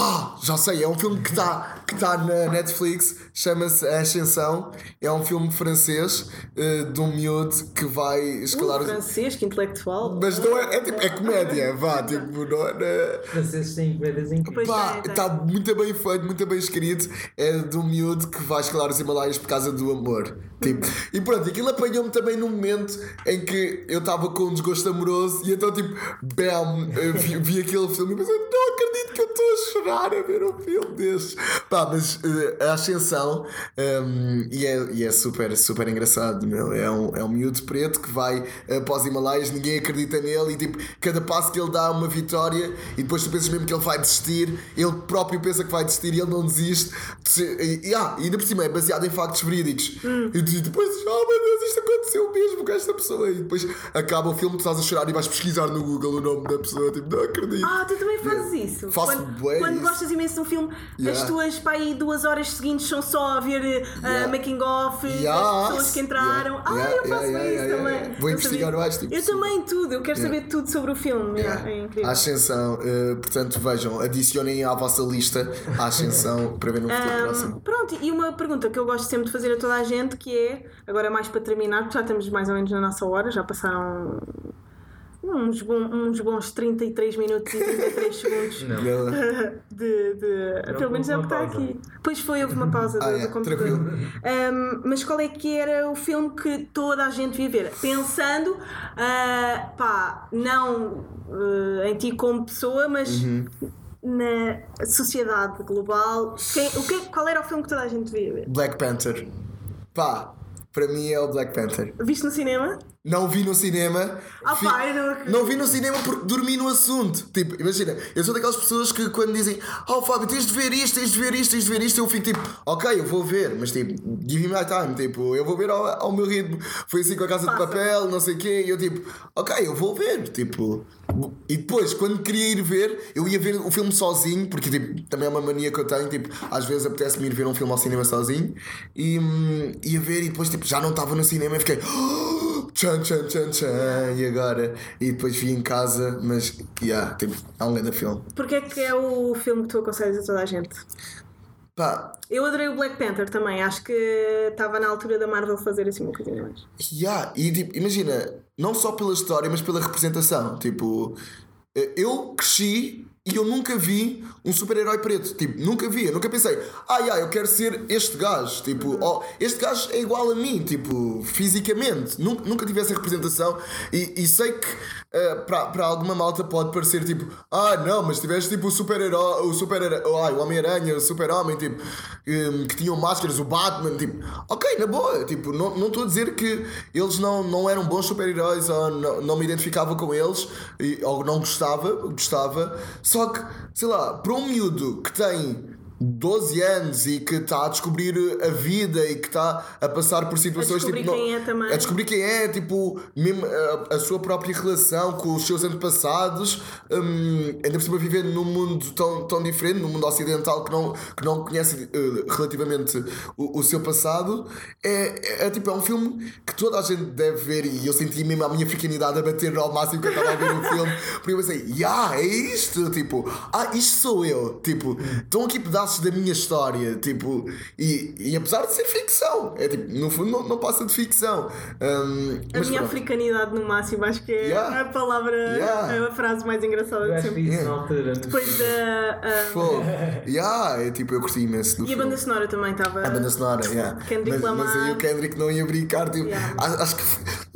S3: Ah, já sei, é um filme que está que tá na Netflix, chama-se A Ascensão. É um filme francês eh, de um miúdo que vai escalar
S2: Uh, francês, que intelectual.
S3: Mas não é, é, tipo, é comédia, vá, tipo, não é.
S1: Os franceses têm comédias incríveis.
S3: Pá,
S2: tem, tem.
S3: está muito bem feito, muito bem escrito. É de um miúdo que vai escalar os Himalaias por causa do amor. Tipo, e pronto, aquilo apanhou-me também num momento em que eu estava com um desgosto amoroso e então, tipo, bam, vi, vi aquele filme e pensei, não acredito que eu estou a chorar a ver um filme destes. Pá, mas eh, a ascensão, ehm, e, é, e é super, super engraçado, meu. É um, é um miúdo preto que vai eh, para os Himalaias, ninguém acredita nele e, tipo, cada passo que ele dá é uma vitória e depois tu pensas mesmo que ele vai desistir, ele próprio pensa que vai desistir e ele não desiste. E, e, ah, e ainda por cima é baseado em factos verídicos. E tu- e depois, oh meu Deus, isto aconteceu mesmo com esta pessoa. E depois acaba o filme, tu estás a chorar e vais pesquisar no Google o nome da pessoa, tipo, não acredito.
S2: Ah, tu também fazes isso.
S3: Faço
S2: quando,
S3: bué
S2: quando gostas imenso de um filme,
S3: Yeah.
S2: as tuas pá, aí duas horas seguintes são só a ver uh,
S3: Yeah.
S2: making of
S3: Yeah.
S2: das pessoas que entraram.
S3: Yeah.
S2: Ah, eu faço isso também.
S3: Vou
S2: Eu
S3: investigar
S2: sabia.
S3: mais, tipo,
S2: Eu também tudo, eu quero saber tudo sobre o filme. Yeah, é incrível.
S3: A Ascensão, eh, portanto, vejam, adicionem à vossa lista a Ascensão para ver no futuro
S2: Ahm,
S3: próximo.
S2: pronto, e uma pergunta que eu gosto sempre de fazer a toda a gente que é, agora mais para terminar, porque já estamos mais ou menos na nossa hora, já passaram uns, bom- uns bons 33 minutos e 33 segundos.
S1: Não.
S2: de, de- pelo menos é o que está
S1: pausa.
S2: aqui. Pois foi, houve uma pausa do,
S3: Ah,
S2: do
S3: é,
S2: computador.
S3: tranquilo.
S2: Um, mas qual é que era o filme que toda a gente devia ver? Pensando, ah, pá, não ah, em ti como pessoa, mas
S3: Uhum.
S2: na sociedade global. Quem- o que, qual era o filme que toda a gente ver?
S3: Black Panther. Pá, para mim é o Black Panther.
S2: Viste no cinema?
S3: Não vi no cinema.
S2: Ah,
S3: fi-
S2: eu não
S3: não vi no cinema porque dormi no assunto. Tipo, imagina, eu sou daquelas pessoas que quando dizem Oh Fábio, tens de ver isto, tens de ver isto, tens de ver isto, eu fico tipo, ok, eu vou ver, mas tipo, give me my time, tipo, eu vou ver ao, ao meu ritmo. Foi assim com a casa
S2: Passa.
S3: de papel, não sei o quê, e eu tipo, ok, eu vou ver, tipo. E depois, quando queria ir ver, eu ia ver o filme sozinho, porque tipo, também é uma mania que eu tenho, tipo, às vezes apetece-me ir ver um filme ao cinema sozinho, e hum, ia ver e depois tipo, já não estava no cinema e fiquei. Tchan, tchan, tchan, tchan, e agora? E depois vi em casa, mas, yeah, tipo, é um grande filme.
S2: Porque é que é o filme que tu aconselhas a toda a gente?
S3: Pá,
S2: Eu adorei o Black Panther também, acho que estava na altura da Marvel fazer assim uma coisinha mais.
S3: Yeah, e tipo, imagina, não só pela história, mas pela representação. Tipo, eu cresci e eu nunca vi um super-herói preto. Tipo, nunca vi, eu nunca pensei, ah, yeah, eu quero ser este gajo. Tipo, oh, este gajo é igual a mim, tipo, fisicamente. Nunca, nunca tive essa representação. E, e sei que eh, para alguma malta pode parecer tipo, ah, não, mas tiveste tipo o super-herói, o super ai, o Homem-Aranha, o Super-Homem, tipo, hum, que tinham máscaras, o Batman, tipo, ok, na boa, tipo, não não estou a dizer que eles não, não eram bons super-heróis ou não, não me identificava com eles e- ou não gostava, gostava, só que, sei lá, para um miúdo que tem 12 anos e que está a descobrir a vida e que está a passar por situações
S2: descobrir
S3: tipo,
S2: quem é também.
S3: a descobrir quem é, tipo, mesmo a, a sua própria relação com os seus antepassados, hum, ainda por cima vivendo num mundo tão, tão diferente, num mundo ocidental que não, que não conhece eh, relativamente o, o seu passado, é, é, é, tipo, é um filme que toda a gente deve ver e eu senti mesmo a minha africanidade a bater ao máximo que eu estava a ver o filme, porque eu pensei, yeah, é isto, tipo, ah, isto sou eu, tipo, estão aqui pedaços da minha história, tipo, e, e apesar de ser ficção, é tipo, no fundo não, não passa de ficção. Hum,
S2: A minha
S3: pronto.
S2: africanidade no máximo, acho que é
S3: Yeah.
S2: a palavra,
S3: Yeah.
S2: é a frase mais engraçada
S1: Eu
S2: de sempre.
S1: isso na altura.
S2: Depois da. a-
S3: Fogo. Yeah, é tipo, eu curti imenso do
S2: e a banda sonora também estava.
S3: A banda sonora, yeah.
S2: Kendrick
S3: mas, mas aí
S2: Lamar.
S3: o Kendrick não ia brincar, tipo,
S2: Yeah.
S3: acho que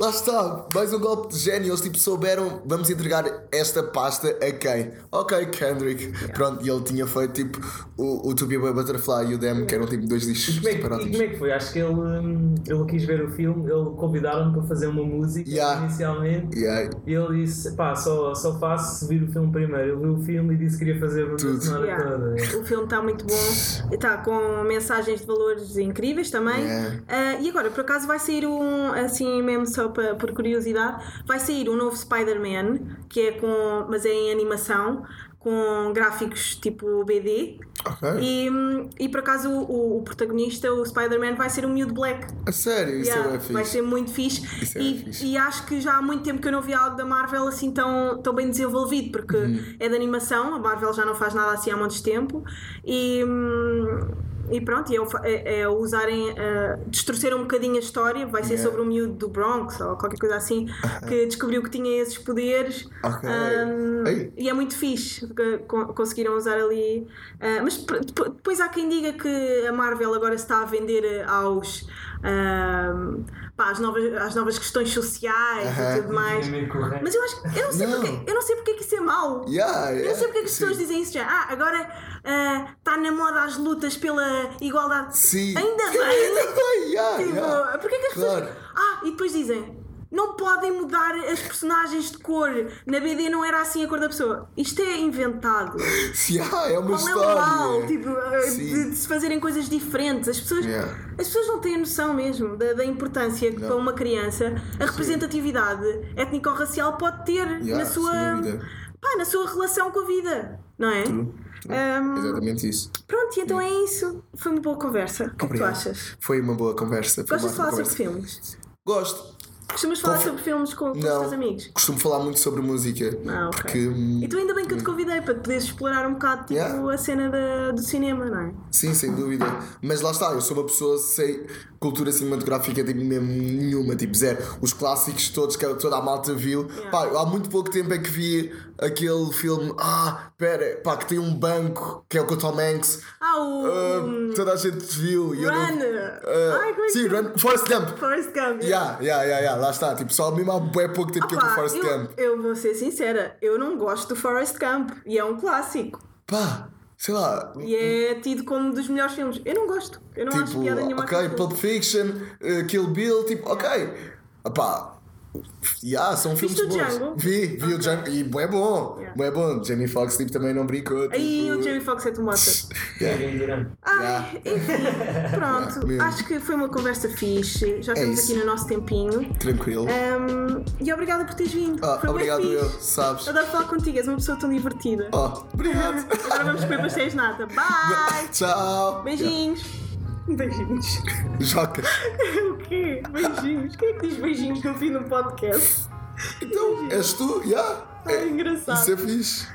S3: lá está, mais um golpe de gênio. Eles tipo souberam, vamos entregar esta pasta a quem? Ok, Kendrick. Pronto, e ele tinha feito tipo o, o To Be a Butterfly e o Dem, que eram tipo dois discos
S1: Como é, e como é que foi? Acho que ele, hum, ele quis ver o filme, ele convidaram-me para fazer uma música
S3: Yeah.
S1: inicialmente.
S3: Yeah.
S1: E ele disse: pá, só, só faço se vir o filme primeiro. Ele viu o filme e disse que queria fazer a banda
S3: Tudo.
S1: sonora
S2: Yeah.
S1: toda.
S2: O filme está muito bom, está com mensagens de valores incríveis também.
S3: Yeah.
S2: Ah, e agora, por acaso, vai sair um, assim mesmo só pa- por curiosidade, vai sair um novo Spider-Man, que é com, mas é em animação, com gráficos tipo BD.
S3: Ok.
S2: E, e por acaso o, o protagonista, o Spider-Man, vai ser um miúdo black.
S3: A sério, isso
S2: Yeah,
S3: é bem
S2: vai
S3: fixe.
S2: ser muito fixe.
S3: Isso é
S2: e,
S3: fixe.
S2: e acho que já há muito tempo que eu não vi algo da Marvel assim tão, tão bem desenvolvido, porque
S3: Uhum.
S2: é de animação, a Marvel já não faz nada assim há muito tempo. E. hum, e pronto, e é, o é, é usarem, uh, distorcer um bocadinho a história, vai ser
S3: Yeah.
S2: sobre um miúdo do Bronx ou qualquer coisa assim, que descobriu que tinha esses poderes.
S3: Ok.
S2: Um, e é muito fixe que con- conseguiram usar ali. Uh, mas depois há quem diga que a Marvel agora está a vender uh, aos. Pá, às, novas, às novas questões sociais e tudo mais. Mas eu acho eu não sei
S3: Não.
S2: porque eu não sei porque é que isso é mau.
S3: Yeah,
S2: Eu não sei porque é que as pessoas dizem isso já. Ah, agora está na moda as lutas pela igualdade.
S3: Sim.
S2: Ainda bem!
S3: Ainda bem, yeah,
S2: Tipo,
S3: yeah.
S2: Porquê que as
S3: Claro.
S2: pessoas. Ah, e depois dizem. Não podem mudar as personagens de cor. Na BD não era assim a cor da pessoa. Isto é inventado.
S3: Yeah, é uma
S2: Qual é
S3: história.
S2: mal? Tipo, eh, de, de se fazerem coisas diferentes. As pessoas,
S3: Yeah.
S2: as pessoas não têm noção mesmo da, da importância que para uma criança a representatividade étnico-racial pode ter
S3: Yeah,
S2: na, sua, pá, na sua relação com a vida. Não é?
S3: True.
S2: Um,
S3: Exatamente isso.
S2: Pronto, e então é isso. Foi uma boa conversa. O que é que tu achas?
S3: Foi uma boa conversa. Foi
S2: Gostas de falar sobre filmes?
S3: Gosto.
S2: Costumas falar
S3: Confe-
S2: sobre filmes com, com os teus amigos?
S3: Costumo falar muito sobre música.
S2: Ah, ok.
S3: Porque. hum,
S2: Então ainda bem que eu te convidei para poderes explorar um bocado tipo,
S3: Yeah.
S2: a cena da- do cinema, não é?
S3: Sim, sem dúvida. Mas lá está, eu sou uma pessoa sem cultura cinematográfica tipo, mesmo nenhuma, tipo zero. Os clássicos todos que toda a malta viu.
S2: Yeah.
S3: Pá, há muito pouco tempo é que vi aquele filme. Ah, pera, pá, que tem um banco que é o com o Tom Hanks.
S2: Ah, o.
S3: Ah, toda a gente viu. eu não-
S2: Run!
S3: Ah,
S2: Ai, como
S3: sim? Run, Forrest Gump.
S2: Forrest Gump.
S3: Yeah, yeah, yeah, yeah, lá está. Tipo, só mesmo há bem pouco tempo que eu vi Forrest
S2: eu,
S3: Gump.
S2: eu vou ser sincera, eu não gosto do Forrest Gump e é um clássico.
S3: Pá, sei lá.
S2: E é tido como um dos melhores filmes. Eu não gosto. Eu não acho
S3: Tipo,
S2: piada nenhuma
S3: ok. Pulp Fiction, uh, Kill Bill, tipo, ok. Epá, yeah, são filmes
S2: Viste o
S3: bons.
S2: Django?
S3: Vi, vi o Django e é bom.
S2: Yeah.
S3: É bom. Jamie Foxx tipo, também não brincou. Tipo,
S2: Aí o Jamie Foxx é tomata.
S3: yeah.
S1: Dirá.
S2: Ai, enfim, pronto.
S3: mesmo.
S2: Acho que foi uma conversa fixe. Já
S3: É
S2: estamos
S3: isso.
S2: aqui no nosso tempinho.
S3: Tranquilo.
S2: Um, e obrigada por teres vindo.
S3: Ah,
S2: foi
S3: obrigado eu, sabes?
S2: Adoro falar contigo, és uma pessoa tão divertida.
S3: Oh, obrigado.
S2: Agora vamos comer pastéis de nata. Bye!
S3: Tchau.
S2: Beijinhos! Beijinhos.
S3: Joca.
S2: o quê? Beijinhos. Quem é que diz beijinhos no fim do podcast?
S3: Então, és tu? Yeah.
S2: Ai, engraçado.
S3: Isso é fixe.